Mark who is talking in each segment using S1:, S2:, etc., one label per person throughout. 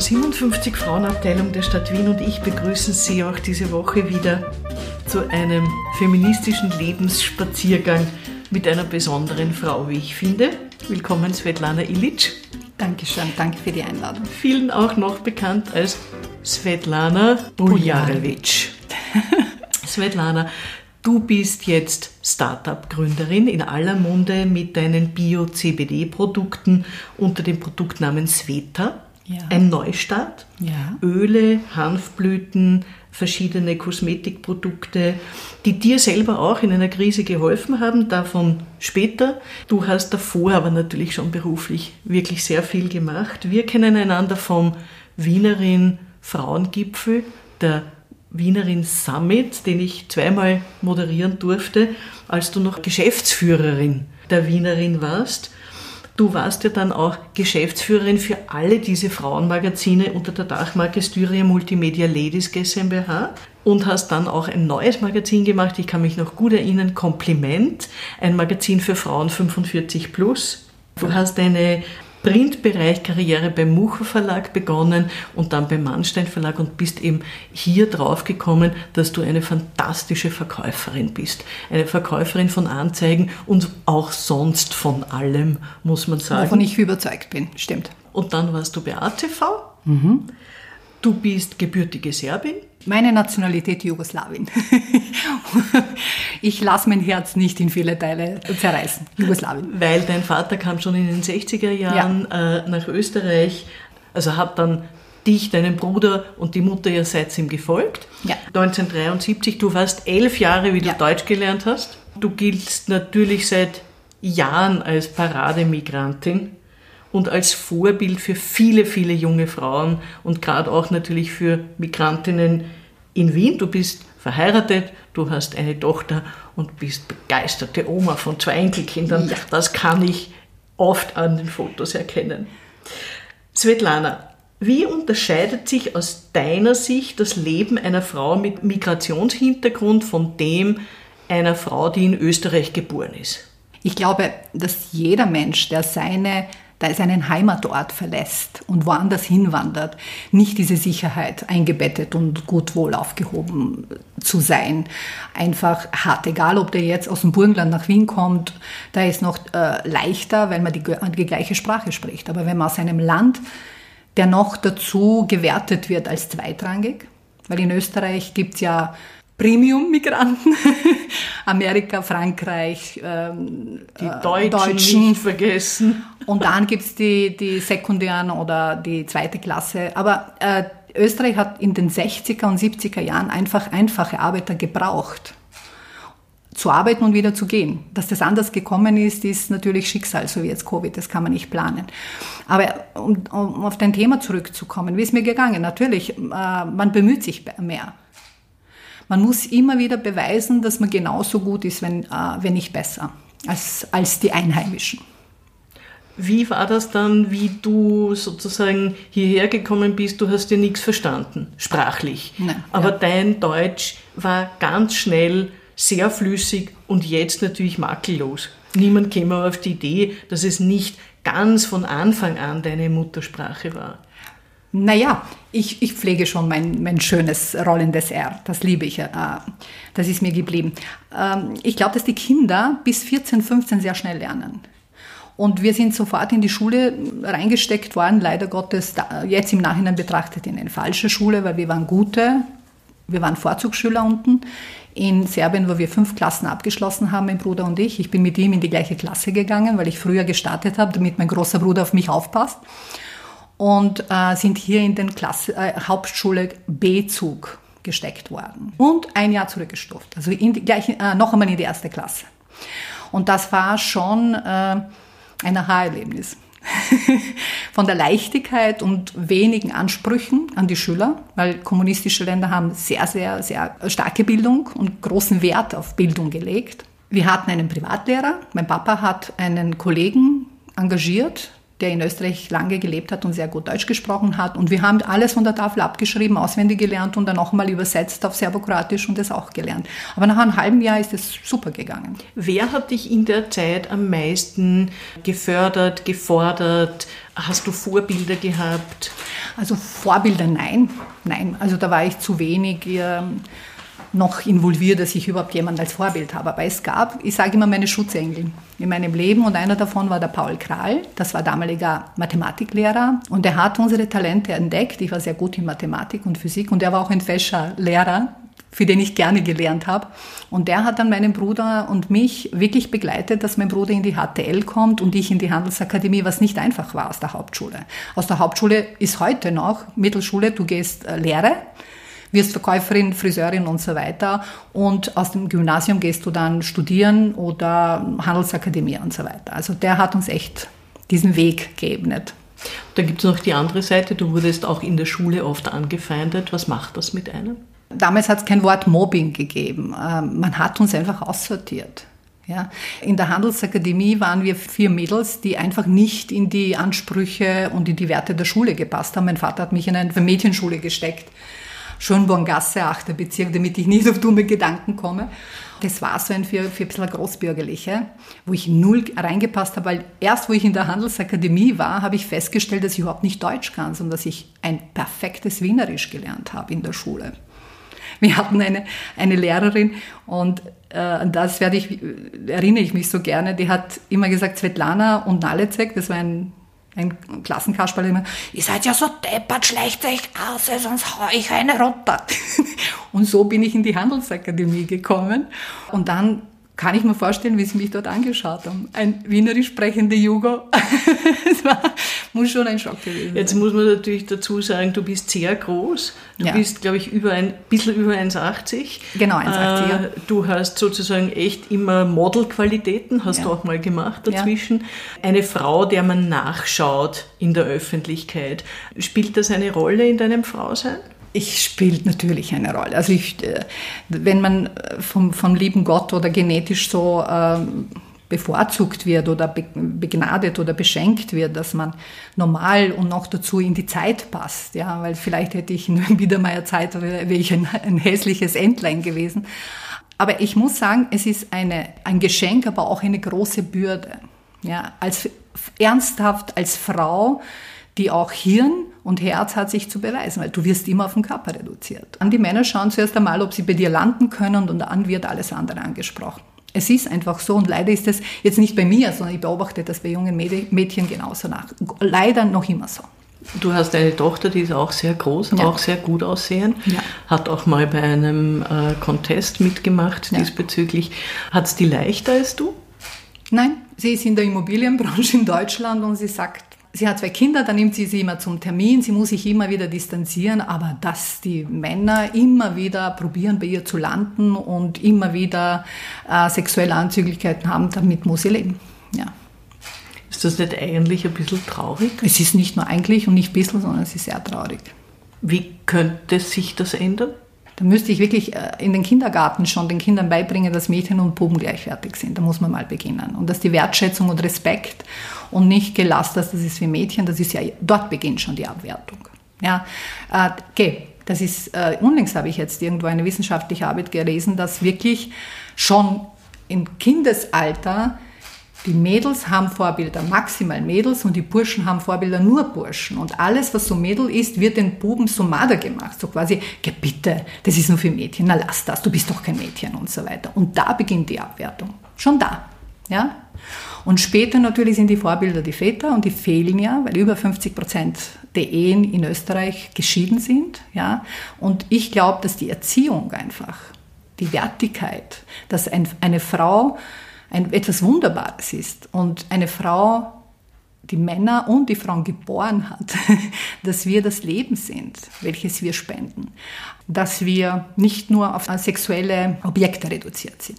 S1: 57 Frauenabteilung der Stadt Wien und ich begrüßen Sie auch diese Woche wieder zu einem feministischen Lebensspaziergang mit einer besonderen Frau, wie ich finde. Willkommen, Svetlana Illich.
S2: Dankeschön, danke für die Einladung.
S1: Vielen auch noch bekannt als Svetlana Buljarewitsch. Svetlana, du bist jetzt Startup-Gründerin in aller Munde mit deinen Bio-CBD-Produkten unter dem Produktnamen Sveta. Ja. Ein Neustart. Ja. Öle, Hanfblüten, verschiedene Kosmetikprodukte, die dir selber auch in einer Krise geholfen haben, davon später. Du hast davor aber natürlich schon beruflich wirklich sehr viel gemacht. Wir kennen einander vom Wienerin Frauengipfel, der Wienerin Summit, den ich zweimal moderieren durfte, als du noch Geschäftsführerin der Wienerin warst. Du warst ja dann auch Geschäftsführerin für alle diese Frauenmagazine unter der Dachmarke Styria Multimedia Ladies GmbH und hast dann auch ein neues Magazin gemacht. Ich kann mich noch gut erinnern, Kompliment, ein Magazin für Frauen 45 plus. Du hast eine Printbereich Karriere beim Mucher Verlag begonnen und dann beim Mannstein Verlag und bist eben hier drauf gekommen, dass du eine fantastische Verkäuferin bist. Eine Verkäuferin von Anzeigen und auch sonst von allem, muss man sagen.
S2: Wovon ich überzeugt bin, stimmt.
S1: Und dann warst du bei ATV. Mhm. Du bist gebürtige Serbin.
S2: Meine Nationalität Jugoslawien. ich lasse mein Herz nicht in viele Teile zerreißen. Jugoslawien.
S1: Weil dein Vater kam schon in den 60er Jahren ja. äh, nach Österreich, also hat dann dich, deinen Bruder und die Mutter, ihr seid ihm gefolgt. Ja. 1973, du warst elf Jahre, wie du ja. Deutsch gelernt hast. Du giltst natürlich seit Jahren als Parademigrantin und als Vorbild für viele, viele junge Frauen und gerade auch natürlich für Migrantinnen in Wien. Du bist verheiratet, du hast eine Tochter und bist begeisterte Oma von zwei Enkelkindern. Ja. Das kann ich oft an den Fotos erkennen. Svetlana, wie unterscheidet sich aus deiner Sicht das Leben einer Frau mit Migrationshintergrund von dem einer Frau, die in Österreich geboren ist?
S2: Ich glaube, dass jeder Mensch, der seine da seinen Heimatort verlässt und woanders hinwandert, nicht diese Sicherheit eingebettet und gut wohl aufgehoben zu sein, einfach hat. Egal, ob der jetzt aus dem Burgenland nach Wien kommt, da ist noch äh, leichter, weil man die, die gleiche Sprache spricht. Aber wenn man aus einem Land, der noch dazu gewertet wird als zweitrangig, weil in Österreich gibt es ja Premium-Migranten. Amerika, Frankreich, ähm,
S1: die äh, Deutschen, Deutschen nicht vergessen.
S2: Und dann gibt's die, die sekundären oder die zweite Klasse. Aber äh, Österreich hat in den 60er und 70er Jahren einfach einfache Arbeiter gebraucht zu arbeiten und wieder zu gehen. Dass das anders gekommen ist, ist natürlich Schicksal, so wie jetzt Covid, das kann man nicht planen. Aber um, um auf dein Thema zurückzukommen, wie ist mir gegangen? Natürlich, äh, man bemüht sich mehr. Man muss immer wieder beweisen, dass man genauso gut ist, wenn, äh, wenn nicht besser, als, als die Einheimischen.
S1: Wie war das dann, wie du sozusagen hierher gekommen bist? Du hast ja nichts verstanden, sprachlich. Nein, Aber ja. dein Deutsch war ganz schnell sehr flüssig und jetzt natürlich makellos. Niemand käme auf die Idee, dass es nicht ganz von Anfang an deine Muttersprache war.
S2: Naja, ich, ich pflege schon mein, mein schönes rollendes R. Das liebe ich. Das ist mir geblieben. Ähm, ich glaube, dass die Kinder bis 14, 15 sehr schnell lernen. Und wir sind sofort in die Schule reingesteckt worden, leider Gottes, jetzt im Nachhinein betrachtet in eine falsche Schule, weil wir waren gute, wir waren Vorzugsschüler unten in Serbien, wo wir fünf Klassen abgeschlossen haben, mein Bruder und ich. Ich bin mit ihm in die gleiche Klasse gegangen, weil ich früher gestartet habe, damit mein großer Bruder auf mich aufpasst und äh, sind hier in den Klasse, äh, Hauptschule B-Zug gesteckt worden und ein Jahr zurückgestuft, also die, gleich, äh, noch einmal in die erste Klasse. Und das war schon äh, ein Aha-Erlebnis. Von der Leichtigkeit und wenigen Ansprüchen an die Schüler, weil kommunistische Länder haben sehr, sehr, sehr starke Bildung und großen Wert auf Bildung gelegt. Wir hatten einen Privatlehrer. Mein Papa hat einen Kollegen engagiert, der in Österreich lange gelebt hat und sehr gut Deutsch gesprochen hat. Und wir haben alles von der Tafel abgeschrieben, auswendig gelernt und dann auch mal übersetzt auf Serbokroatisch und das auch gelernt. Aber nach einem halben Jahr ist es super gegangen.
S1: Wer hat dich in der Zeit am meisten gefördert, gefordert? Hast du Vorbilder gehabt?
S2: Also Vorbilder, nein. Nein, also da war ich zu wenig. Ähm, noch involviert, dass ich überhaupt jemanden als Vorbild habe. Aber es gab, ich sage immer, meine Schutzengel in meinem Leben und einer davon war der Paul Kral. Das war damaliger Mathematiklehrer und er hat unsere Talente entdeckt. Ich war sehr gut in Mathematik und Physik und er war auch ein Fächerlehrer für den ich gerne gelernt habe. Und der hat dann meinen Bruder und mich wirklich begleitet, dass mein Bruder in die HTL kommt und ich in die Handelsakademie, was nicht einfach war aus der Hauptschule. Aus der Hauptschule ist heute noch Mittelschule, du gehst äh, Lehre, wirst Verkäuferin, Friseurin und so weiter. Und aus dem Gymnasium gehst du dann studieren oder Handelsakademie und so weiter. Also der hat uns echt diesen Weg geebnet.
S1: Dann gibt es noch die andere Seite. Du wurdest auch in der Schule oft angefeindet. Was macht das mit einem?
S2: Damals hat es kein Wort Mobbing gegeben. Ähm, man hat uns einfach aussortiert. Ja. In der Handelsakademie waren wir vier Mädels, die einfach nicht in die Ansprüche und in die Werte der Schule gepasst haben. Mein Vater hat mich in eine Mädchenschule gesteckt. Schönborngasse, 8. Bezirk, damit ich nicht auf dumme Gedanken komme. Das war so ein für, für ein bisschen Großbürgerliche, wo ich null reingepasst habe, weil erst, wo ich in der Handelsakademie war, habe ich festgestellt, dass ich überhaupt nicht Deutsch kann, sondern dass ich ein perfektes Wienerisch gelernt habe in der Schule. Wir hatten eine, eine Lehrerin und äh, das werde ich, erinnere ich mich so gerne, die hat immer gesagt, Svetlana und Nalecek, das war ein ein Klassenkasperl immer, ihr seid ja so deppert, schleicht euch aus, sonst hau ich eine runter. und so bin ich in die Handelsakademie gekommen. Und dann kann ich mir vorstellen, wie sie mich dort angeschaut haben. Ein wienerisch sprechender Jugo. Es war, muss schon ein Schock gewesen sein.
S1: Jetzt muss man natürlich dazu sagen, du bist sehr groß. Du ja. bist, glaube ich, über ein bisschen über 1,80.
S2: Genau, 1,80. Äh,
S1: du hast sozusagen echt immer Modelqualitäten, hast ja. du auch mal gemacht dazwischen. Ja. Eine Frau, der man nachschaut in der Öffentlichkeit. Spielt das eine Rolle in deinem Frausein?
S2: Ich spielt natürlich eine Rolle. Also ich, äh, wenn man vom, vom lieben Gott oder genetisch so ähm, bevorzugt wird oder begnadet oder beschenkt wird, dass man normal und noch dazu in die Zeit passt, ja, weil vielleicht hätte ich in Biedermeier Zeit wäre ich ein, ein hässliches Entlein gewesen. Aber ich muss sagen, es ist eine, ein Geschenk, aber auch eine große Bürde. Ja, als ernsthaft als Frau die auch Hirn und Herz hat sich zu beweisen, weil du wirst immer auf den Körper reduziert. Und die Männer schauen zuerst einmal, ob sie bei dir landen können und dann wird alles andere angesprochen. Es ist einfach so und leider ist es jetzt nicht bei mir, sondern ich beobachte das bei jungen Mädchen genauso nach. Leider noch immer so.
S1: Du hast eine Tochter, die ist auch sehr groß, ja. auch sehr gut aussehen, ja. hat auch mal bei einem äh, Contest mitgemacht diesbezüglich. Hat es die leichter als du?
S2: Nein, sie ist in der Immobilienbranche in Deutschland und sie sagt, Sie hat zwei Kinder, dann nimmt sie sie immer zum Termin, sie muss sich immer wieder distanzieren, aber dass die Männer immer wieder probieren, bei ihr zu landen und immer wieder äh, sexuelle Anzüglichkeiten haben, damit muss sie leben. Ja.
S1: Ist das nicht eigentlich ein bisschen traurig?
S2: Es ist nicht nur eigentlich und nicht ein bisschen, sondern es ist sehr traurig.
S1: Wie könnte sich das ändern?
S2: Da müsste ich wirklich äh, in den Kindergarten schon den Kindern beibringen, dass Mädchen und Buben gleichwertig sind. Da muss man mal beginnen. Und dass die Wertschätzung und Respekt und nicht gelassen, dass das ist wie Mädchen, das ist ja, dort beginnt schon die Abwertung. Ja, äh, okay, das ist, äh, unlängst habe ich jetzt irgendwo eine wissenschaftliche Arbeit gelesen, dass wirklich schon im Kindesalter die Mädels haben Vorbilder, maximal Mädels, und die Burschen haben Vorbilder, nur Burschen. Und alles, was so Mädel ist, wird den Buben so mader gemacht. So quasi, geh bitte, das ist nur für Mädchen, na lass das, du bist doch kein Mädchen und so weiter. Und da beginnt die Abwertung. Schon da. Ja? Und später natürlich sind die Vorbilder die Väter und die fehlen ja, weil über 50 Prozent der Ehen in Österreich geschieden sind. Ja? Und ich glaube, dass die Erziehung einfach, die Wertigkeit, dass ein, eine Frau ein, etwas Wunderbares ist. Und eine Frau, die Männer und die Frauen geboren hat, dass wir das Leben sind, welches wir spenden. Dass wir nicht nur auf sexuelle Objekte reduziert sind.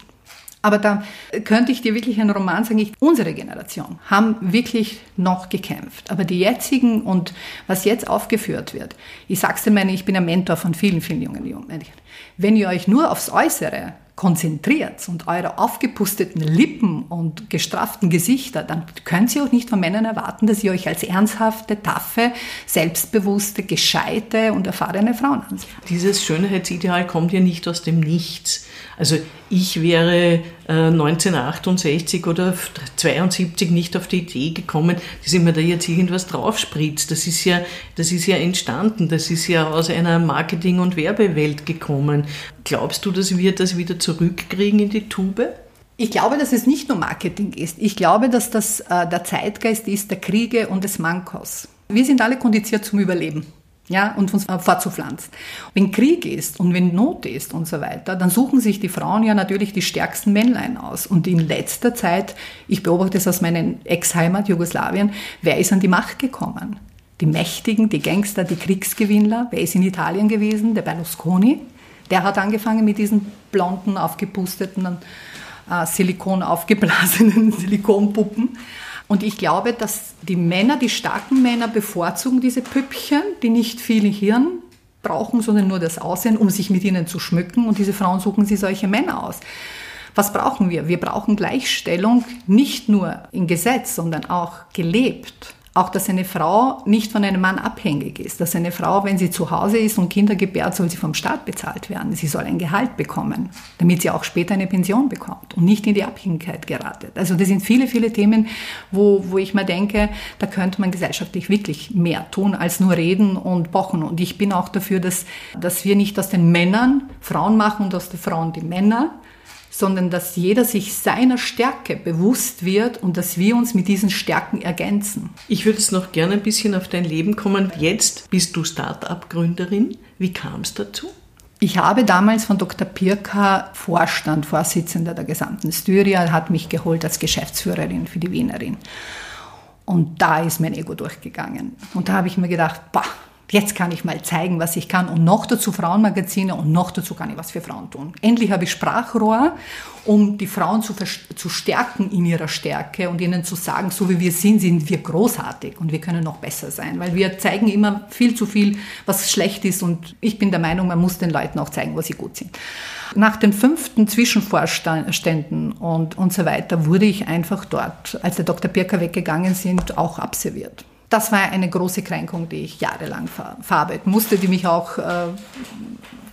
S2: Aber da könnte ich dir wirklich einen Roman sagen, ich, unsere Generation haben wirklich noch gekämpft. Aber die jetzigen und was jetzt aufgeführt wird, ich sag's dir meine, ich bin ein Mentor von vielen, vielen jungen Mädchen. Wenn ihr euch nur aufs Äußere konzentriert und eure aufgepusteten Lippen und gestrafften Gesichter, dann könnt ihr auch nicht von Männern erwarten, dass ihr euch als ernsthafte, taffe, selbstbewusste, gescheite und erfahrene Frauen ansieht.
S1: Dieses Schönheitsideal kommt ja nicht aus dem Nichts. Also ich wäre 1968 oder 72 nicht auf die Idee gekommen, dass ich mir da jetzt irgendwas draufspritzt. Das ist ja, das ist ja entstanden. Das ist ja aus einer Marketing- und Werbewelt gekommen. Glaubst du, dass wir das wieder zurückkriegen in die Tube?
S2: Ich glaube, dass es nicht nur Marketing ist. Ich glaube, dass das äh, der Zeitgeist ist der Kriege und des Mankos. Wir sind alle kondiziert zum Überleben ja, und uns fortzupflanzen. Wenn Krieg ist und wenn Not ist und so weiter, dann suchen sich die Frauen ja natürlich die stärksten Männlein aus. Und in letzter Zeit, ich beobachte es aus meinem Ex-Heimat Jugoslawien, wer ist an die Macht gekommen? Die Mächtigen, die Gangster, die Kriegsgewinnler. Wer ist in Italien gewesen? Der Berlusconi. Der hat angefangen mit diesen blonden, aufgepusteten, äh, Silikon aufgeblasenen Silikonpuppen. Und ich glaube, dass die Männer, die starken Männer bevorzugen diese Püppchen, die nicht viel Hirn brauchen, sondern nur das Aussehen, um sich mit ihnen zu schmücken. Und diese Frauen suchen sich solche Männer aus. Was brauchen wir? Wir brauchen Gleichstellung nicht nur im Gesetz, sondern auch gelebt. Auch, dass eine Frau nicht von einem Mann abhängig ist. Dass eine Frau, wenn sie zu Hause ist und Kinder gebärt, soll sie vom Staat bezahlt werden. Sie soll ein Gehalt bekommen, damit sie auch später eine Pension bekommt und nicht in die Abhängigkeit geratet. Also das sind viele, viele Themen, wo, wo ich mir denke, da könnte man gesellschaftlich wirklich mehr tun, als nur reden und pochen. Und ich bin auch dafür, dass, dass wir nicht aus den Männern Frauen machen und aus den Frauen die Männer, sondern dass jeder sich seiner Stärke bewusst wird und dass wir uns mit diesen Stärken ergänzen.
S1: Ich würde jetzt noch gerne ein bisschen auf dein Leben kommen. Jetzt bist du Start-up-Gründerin. Wie kam es dazu?
S2: Ich habe damals von Dr. Pirka Vorstand, Vorsitzender der gesamten Styria, hat mich geholt als Geschäftsführerin für die Wienerin. Und da ist mein Ego durchgegangen. Und da habe ich mir gedacht, bah, Jetzt kann ich mal zeigen, was ich kann und noch dazu Frauenmagazine und noch dazu kann ich was für Frauen tun. Endlich habe ich Sprachrohr, um die Frauen zu, zu stärken in ihrer Stärke und ihnen zu sagen, so wie wir sind, sind wir großartig und wir können noch besser sein, weil wir zeigen immer viel zu viel, was schlecht ist und ich bin der Meinung, man muss den Leuten auch zeigen, wo sie gut sind. Nach den fünften Zwischenvorständen und, und so weiter wurde ich einfach dort, als der Dr. Birker weggegangen sind, auch abserviert das war eine große Kränkung, die ich jahrelang ver verarbeiten musste, die mich auch äh,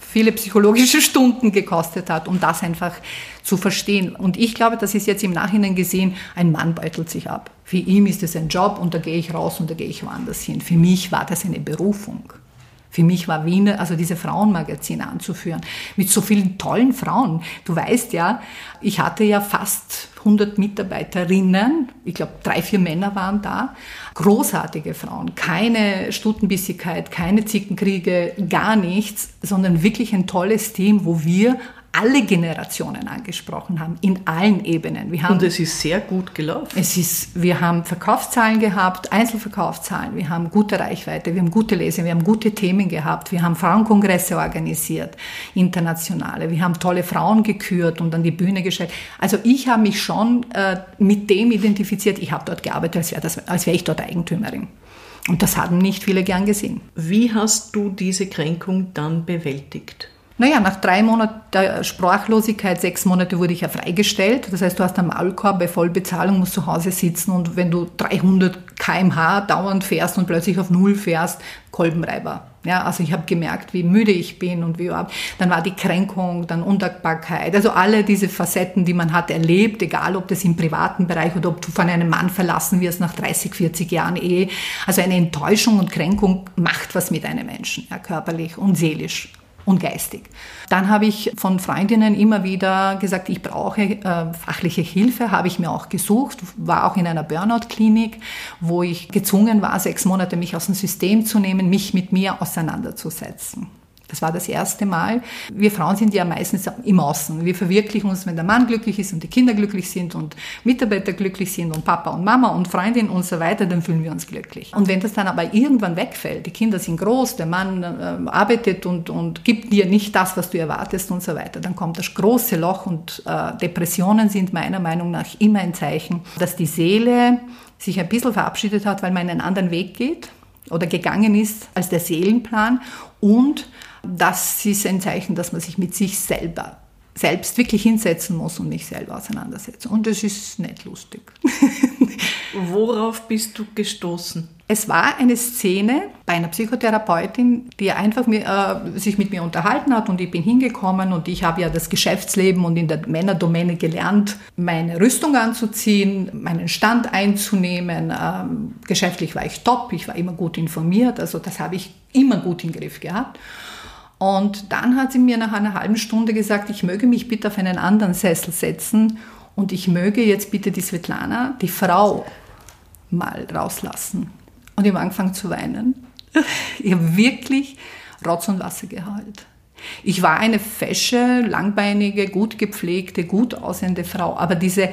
S2: viele psychologische Stunden gekostet hat, um das einfach zu verstehen. Und ich glaube, das ist jetzt im Nachhinein gesehen, ein Mann beutelt sich ab. Für ihn ist es ein Job und da gehe ich raus und da gehe ich woanders hin. Für mich war das eine Berufung. Für mich war Wiener, also diese Frauenmagazine anzuführen, mit so vielen tollen Frauen. Du weißt ja, ich hatte ja fast 100 Mitarbeiterinnen, ich glaube drei, vier Männer waren da, großartige Frauen, keine Stutenbissigkeit, keine Zickenkriege, gar nichts, sondern wirklich ein tolles Team, wo wir alle Generationen angesprochen haben, in allen Ebenen.
S1: Wir haben, Und es ist sehr gut gelaufen.
S2: Es ist, wir haben Verkaufszahlen gehabt, Einzelverkaufszahlen, wir haben gute Reichweite, wir haben gute Leser, wir haben gute Themen gehabt, wir haben Frauenkongresse organisiert, internationale, wir haben tolle Frauen gekürt und an die Bühne gestellt. Also ich habe mich schon äh, mit dem identifiziert, ich habe dort gearbeitet, als wäre wär ich dort Eigentümerin. Und das haben nicht viele gern gesehen.
S1: Wie hast du diese Kränkung dann bewältigt?
S2: Naja, nach drei Monaten der Sprachlosigkeit, sechs Monate wurde ich ja freigestellt. Das heißt, du hast einen Maulkorb bei Vollbezahlung, musst zu Hause sitzen und wenn du 300 kmh dauernd fährst und plötzlich auf Null fährst, Kolbenreiber. Ja, also ich habe gemerkt, wie müde ich bin und wie überhaupt. Dann war die Kränkung, dann Undankbarkeit. Also alle diese Facetten, die man hat erlebt, egal ob das im privaten Bereich oder ob du von einem Mann verlassen wirst nach 30, 40 Jahren Ehe. Also eine Enttäuschung und Kränkung macht was mit einem Menschen, ja, körperlich und seelisch und geistig. Dann habe ich von Freundinnen immer wieder gesagt, ich brauche äh, fachliche Hilfe, habe ich mir auch gesucht, war auch in einer Burnout-Klinik, wo ich gezwungen war, sechs Monate mich aus dem System zu nehmen, mich mit mir auseinanderzusetzen. Das war das erste Mal. Wir Frauen sind ja meistens im Außen. Wir verwirklichen uns, wenn der Mann glücklich ist und die Kinder glücklich sind und Mitarbeiter glücklich sind und Papa und Mama und Freundin und so weiter, dann fühlen wir uns glücklich. Und wenn das dann aber irgendwann wegfällt, die Kinder sind groß, der Mann äh, arbeitet und, und gibt dir nicht das, was du erwartest und so weiter, dann kommt das große Loch und äh, Depressionen sind meiner Meinung nach immer ein Zeichen, dass die Seele sich ein bisschen verabschiedet hat, weil man einen anderen Weg geht oder gegangen ist als der Seelenplan und das ist ein Zeichen, dass man sich mit sich selber selbst wirklich hinsetzen muss und mich selber auseinandersetze. Und das ist nicht lustig.
S1: Worauf bist du gestoßen?
S2: Es war eine Szene bei einer Psychotherapeutin, die einfach mit, äh, sich mit mir unterhalten hat und ich bin hingekommen und ich habe ja das Geschäftsleben und in der Männerdomäne gelernt, meine Rüstung anzuziehen, meinen Stand einzunehmen. Ähm, geschäftlich war ich top, ich war immer gut informiert, also das habe ich immer gut im Griff gehabt. Und dann hat sie mir nach einer halben Stunde gesagt, ich möge mich bitte auf einen anderen Sessel setzen und ich möge jetzt bitte die Svetlana, die Frau, mal rauslassen. Und ich habe angefangen zu weinen. Ich habe wirklich Rotz und Wasser geheult. Ich war eine fesche, langbeinige, gut gepflegte, gut aussehende Frau, aber diese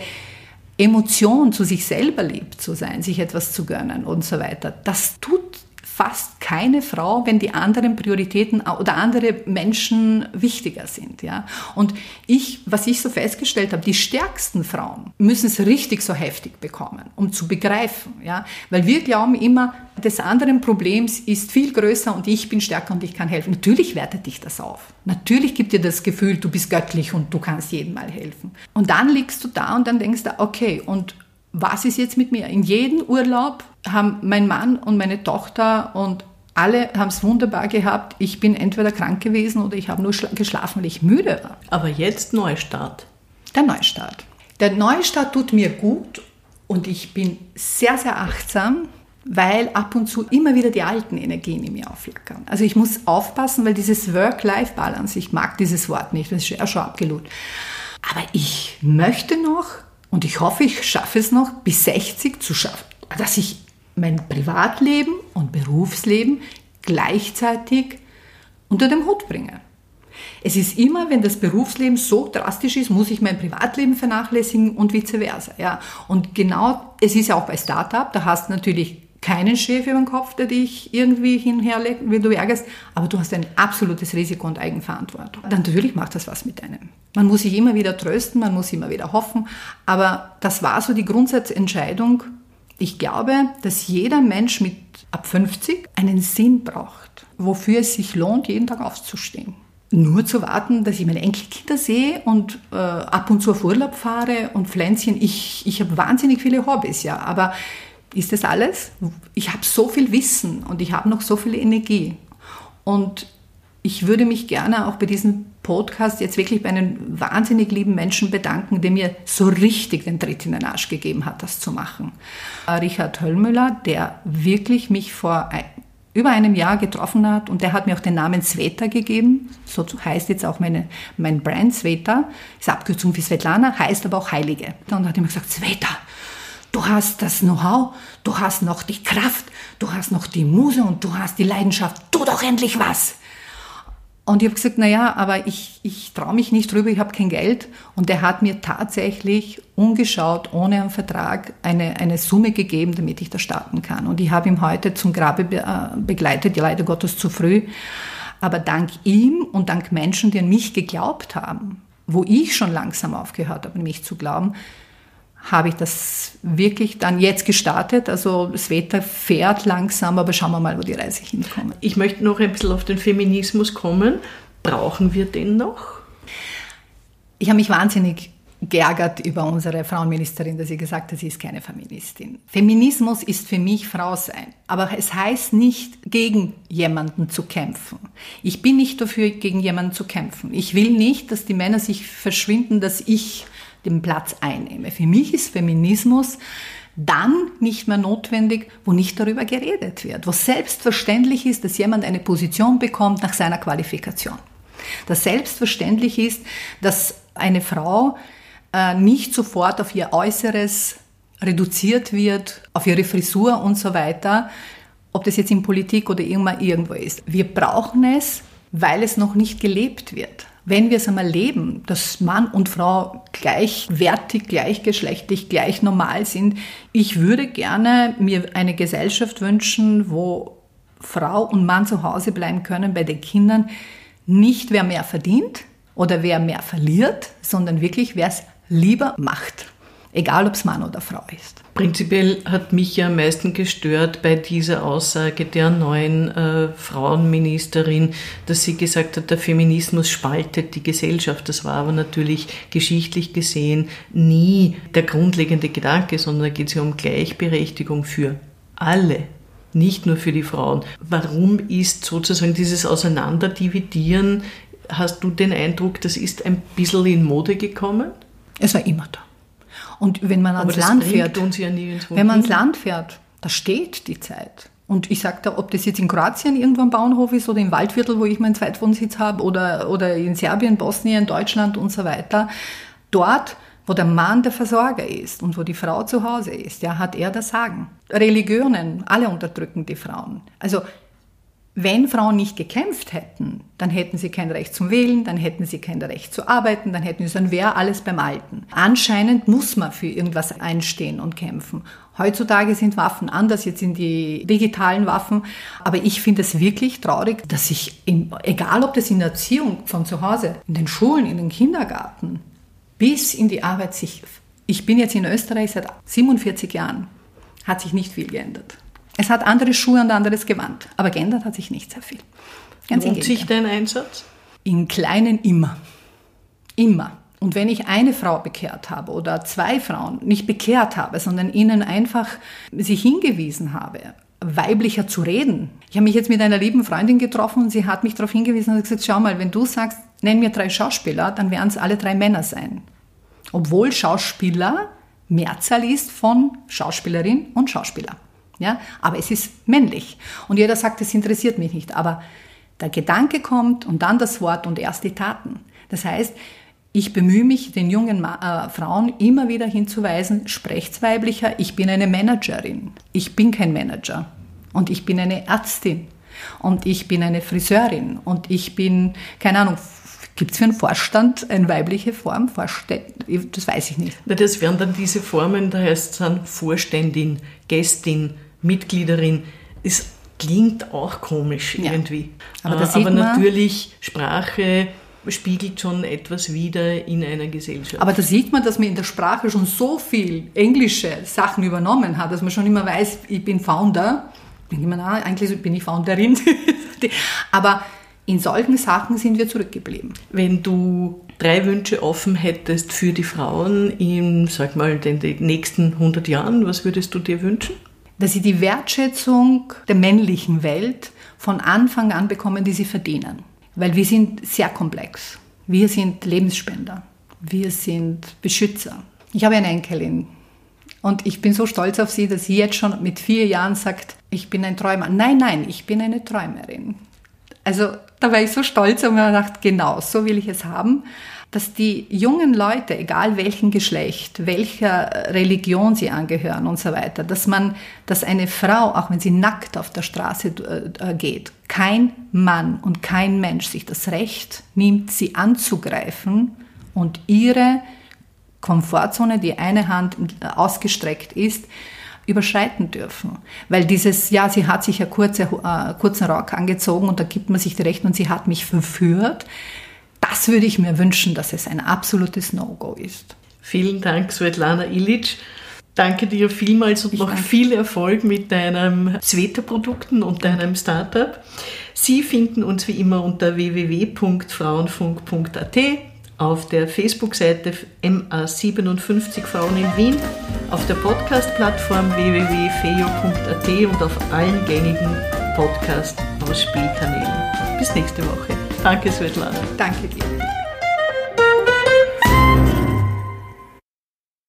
S2: Emotion, zu sich selber lieb zu sein, sich etwas zu gönnen und so weiter, das tut fast keine Frau, wenn die anderen Prioritäten oder andere Menschen wichtiger sind. Ja? Und ich, was ich so festgestellt habe, die stärksten Frauen müssen es richtig so heftig bekommen, um zu begreifen. Ja? Weil wir glauben immer, des anderen Problems ist viel größer und ich bin stärker und ich kann helfen. Natürlich wertet dich das auf. Natürlich gibt dir das Gefühl, du bist göttlich und du kannst jedem mal helfen. Und dann liegst du da und dann denkst du, okay, und was ist jetzt mit mir? In jedem Urlaub haben mein Mann und meine Tochter und alle haben es wunderbar gehabt. Ich bin entweder krank gewesen oder ich habe nur geschlafen, weil ich müde war.
S1: Aber jetzt Neustart.
S2: Der Neustart. Der Neustart tut mir gut und ich bin sehr, sehr achtsam, weil ab und zu immer wieder die alten Energien in mir aufflackern. Also ich muss aufpassen, weil dieses Work-Life-Balance, ich mag dieses Wort nicht, das ist ja schon abgelut. Aber ich möchte noch und ich hoffe, ich schaffe es noch bis 60 zu schaffen, dass ich mein Privatleben und Berufsleben gleichzeitig unter dem Hut bringe. Es ist immer, wenn das Berufsleben so drastisch ist, muss ich mein Privatleben vernachlässigen und vice versa. Ja. Und genau, es ist ja auch bei Startup, da hast du natürlich keinen Chef über den Kopf, der dich irgendwie hinherlegt, wenn du ärgerst, aber du hast ein absolutes Risiko und Eigenverantwortung. Dann natürlich macht das was mit einem. Man muss sich immer wieder trösten, man muss immer wieder hoffen, aber das war so die Grundsatzentscheidung. Ich glaube, dass jeder Mensch mit ab 50 einen Sinn braucht, wofür es sich lohnt, jeden Tag aufzustehen. Nur zu warten, dass ich meine Enkelkinder sehe und äh, ab und zu auf Urlaub fahre und Pflänzchen. Ich, ich habe wahnsinnig viele Hobbys, ja, aber ist das alles? Ich habe so viel Wissen und ich habe noch so viel Energie. Und ich würde mich gerne auch bei diesem Podcast jetzt wirklich bei einem wahnsinnig lieben Menschen bedanken, der mir so richtig den Tritt in den Arsch gegeben hat, das zu machen. Richard Höllmüller, der wirklich mich vor über einem Jahr getroffen hat und der hat mir auch den Namen Sveta gegeben. So heißt jetzt auch meine, mein Brand Sveta. Ist Abkürzung für Svetlana, heißt aber auch Heilige. Und hat immer gesagt, Sveta, Du hast das Know-how, du hast noch die Kraft, du hast noch die Muse und du hast die Leidenschaft. Tu doch endlich was! Und ich habe gesagt, naja, aber ich, ich traue mich nicht drüber, ich habe kein Geld. Und er hat mir tatsächlich ungeschaut, ohne einen Vertrag, eine, eine Summe gegeben, damit ich da starten kann. Und ich habe ihn heute zum Grabe be, äh, begleitet, leider Gottes zu früh. Aber dank ihm und dank Menschen, die an mich geglaubt haben, wo ich schon langsam aufgehört habe, an mich zu glauben, habe ich das wirklich dann jetzt gestartet. Also das Wetter fährt langsam, aber schauen wir mal, wo die Reise hinkommt.
S1: Ich möchte noch ein bisschen auf den Feminismus kommen. Brauchen wir den noch?
S2: Ich habe mich wahnsinnig geärgert über unsere Frauenministerin, dass sie gesagt hat, sie ist keine Feministin. Feminismus ist für mich Frau sein. Aber es heißt nicht, gegen jemanden zu kämpfen. Ich bin nicht dafür, gegen jemanden zu kämpfen. Ich will nicht, dass die Männer sich verschwinden, dass ich den Platz einnehme. Für mich ist Feminismus dann nicht mehr notwendig, wo nicht darüber geredet wird, wo selbstverständlich ist, dass jemand eine Position bekommt nach seiner Qualifikation. Dass selbstverständlich ist, dass eine Frau äh, nicht sofort auf ihr Äußeres reduziert wird, auf ihre Frisur und so weiter, ob das jetzt in Politik oder irgendwo ist. Wir brauchen es, weil es noch nicht gelebt wird wenn wir es einmal leben, dass Mann und Frau gleichwertig, gleichgeschlechtlich, gleich normal sind, ich würde gerne mir eine Gesellschaft wünschen, wo Frau und Mann zu Hause bleiben können bei den Kindern, nicht wer mehr verdient oder wer mehr verliert, sondern wirklich wer es lieber macht. Egal ob es Mann oder Frau ist.
S1: Prinzipiell hat mich ja am meisten gestört bei dieser Aussage der neuen äh, Frauenministerin, dass sie gesagt hat, der Feminismus spaltet die Gesellschaft. Das war aber natürlich geschichtlich gesehen nie der grundlegende Gedanke, sondern da geht es ja um Gleichberechtigung für alle nicht nur für die Frauen. Warum ist sozusagen dieses Auseinanderdividieren, hast du den Eindruck, das ist ein bisschen in Mode gekommen?
S2: Es war immer da. Und wenn man ans Land fährt, ja wenn man ans Land fährt, da steht die Zeit. Und ich sage da, ob das jetzt in Kroatien irgendwo am Bauernhof ist oder im Waldviertel, wo ich meinen Zweitwohnsitz habe, oder, oder in Serbien, Bosnien, Deutschland und so weiter, dort, wo der Mann der Versorger ist und wo die Frau zu Hause ist, ja, hat er das Sagen. Religionen, alle unterdrücken die Frauen. Also wenn Frauen nicht gekämpft hätten, dann hätten sie kein Recht zum Wählen, dann hätten sie kein Recht zu arbeiten, dann hätten sie, dann wäre alles beim Alten. Anscheinend muss man für irgendwas einstehen und kämpfen. Heutzutage sind Waffen anders, jetzt sind die digitalen Waffen. Aber ich finde es wirklich traurig, dass sich, in, egal ob das in der Erziehung von zu Hause, in den Schulen, in den Kindergarten, bis in die Arbeit sich, ich bin jetzt in Österreich seit 47 Jahren, hat sich nicht viel geändert. Es hat andere Schuhe und anderes Gewand, aber geändert hat sich nicht sehr viel.
S1: Ganz Lohnt sich dein Einsatz?
S2: In Kleinen immer. Immer. Und wenn ich eine Frau bekehrt habe oder zwei Frauen nicht bekehrt habe, sondern ihnen einfach sie hingewiesen habe, weiblicher zu reden. Ich habe mich jetzt mit einer lieben Freundin getroffen und sie hat mich darauf hingewiesen und gesagt, schau mal, wenn du sagst, nenn mir drei Schauspieler, dann werden es alle drei Männer sein. Obwohl Schauspieler Mehrzahl ist von Schauspielerin und Schauspieler. Ja? Aber es ist männlich. Und jeder sagt, das interessiert mich nicht. Aber der Gedanke kommt und dann das Wort und erst die Taten. Das heißt, ich bemühe mich, den jungen Ma äh, Frauen immer wieder hinzuweisen, sprecht's weiblicher, ich bin eine Managerin. Ich bin kein Manager. Und ich bin eine Ärztin. Und ich bin eine Friseurin. Und ich bin, keine Ahnung, Gibt es für einen Vorstand eine weibliche Form? Vorständ das weiß ich nicht.
S1: Das wären dann diese Formen, da heißt es dann Vorständin, Gästin, Mitgliederin. Es klingt auch komisch ja. irgendwie. Aber, äh, aber natürlich, Sprache spiegelt schon etwas wieder in einer Gesellschaft.
S2: Aber da sieht man, dass man in der Sprache schon so viel englische Sachen übernommen hat, dass man schon immer weiß, ich bin Founder. Bin ich na, eigentlich bin ich Founderin. aber in solchen Sachen sind wir zurückgeblieben.
S1: Wenn du drei Wünsche offen hättest für die Frauen in, sag mal, den, den nächsten 100 Jahren, was würdest du dir wünschen?
S2: Dass sie die Wertschätzung der männlichen Welt von Anfang an bekommen, die sie verdienen. Weil wir sind sehr komplex. Wir sind Lebensspender. Wir sind Beschützer. Ich habe eine Enkelin und ich bin so stolz auf sie, dass sie jetzt schon mit vier Jahren sagt, ich bin ein Träumer. Nein, nein, ich bin eine Träumerin. Also da war ich so stolz und mir gedacht, genau, so will ich es haben dass die jungen Leute, egal welchen Geschlecht, welcher Religion sie angehören und so weiter, dass man, dass eine Frau, auch wenn sie nackt auf der Straße äh, geht, kein Mann und kein Mensch sich das Recht nimmt, sie anzugreifen und ihre Komfortzone, die eine Hand ausgestreckt ist, überschreiten dürfen. Weil dieses, ja, sie hat sich ja kurze, äh, kurzen Rock angezogen und da gibt man sich die Rechte und sie hat mich verführt das würde ich mir wünschen, dass es ein absolutes No-Go ist.
S1: Vielen Dank, Svetlana Ilic. Danke dir vielmals und ich noch danke. viel Erfolg mit deinen Zweta-Produkten und deinem Startup. Sie finden uns wie immer unter www.frauenfunk.at, auf der Facebook-Seite MA57 Frauen in Wien, auf der Podcast-Plattform www.feio.at und auf allen gängigen Podcast-Ausspielkanälen. Bis nächste Woche. Danke, Svetlana.
S2: Danke dir.